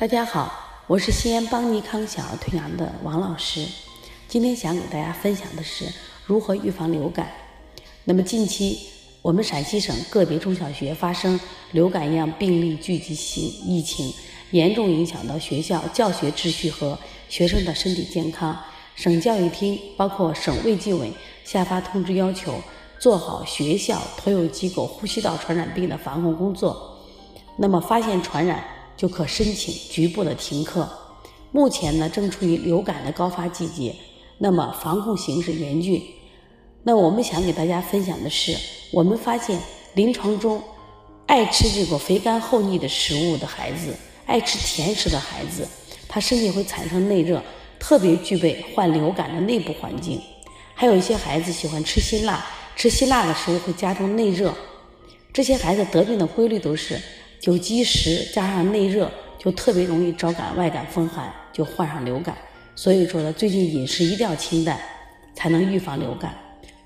大家好，我是西安邦尼康小儿推拿的王老师。今天想给大家分享的是如何预防流感。那么近期我们陕西省个别中小学发生流感样病例聚集性疫情，严重影响到学校教学秩序和学生的身体健康。省教育厅包括省卫计委下发通知，要求做好学校托幼机构呼吸道传染病的防控工作。那么发现传染。就可申请局部的停课。目前呢，正处于流感的高发季节，那么防控形势严峻。那我们想给大家分享的是，我们发现临床中爱吃这个肥甘厚腻的食物的孩子，爱吃甜食的孩子，他身体会产生内热，特别具备患流感的内部环境。还有一些孩子喜欢吃辛辣，吃辛辣的食物会加重内热。这些孩子得病的规律都是。久积食加上内热，就特别容易招感外感风寒，就患上流感。所以说呢，最近饮食一定要清淡，才能预防流感。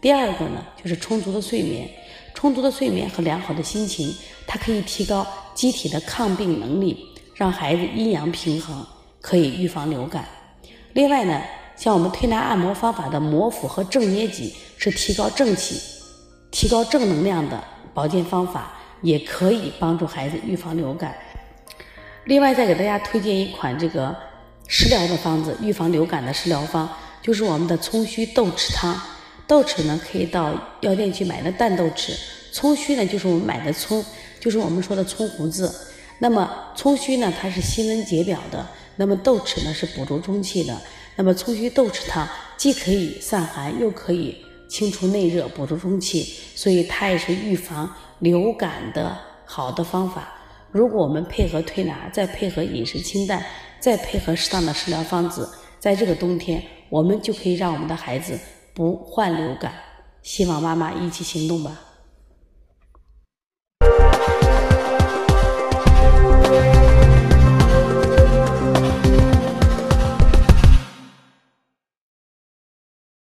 第二个呢，就是充足的睡眠。充足的睡眠和良好的心情，它可以提高机体的抗病能力，让孩子阴阳平衡，可以预防流感。另外呢，像我们推拿按摩方法的摩腹和正捏脊，是提高正气、提高正能量的保健方法。也可以帮助孩子预防流感。另外，再给大家推荐一款这个食疗的方子，预防流感的食疗方，就是我们的葱须豆豉汤。豆豉呢，可以到药店去买的淡豆豉；葱须呢，就是我们买的葱，就是我们说的葱胡子。那么葱须呢，它是辛温解表的；那么豆豉呢，是补足中气的。那么葱须豆豉汤既可以散寒，又可以清除内热，补充中气，所以它也是预防。流感的好的方法，如果我们配合推拿，再配合饮食清淡，再配合适当的食疗方子，在这个冬天，我们就可以让我们的孩子不患流感。希望妈妈一起行动吧。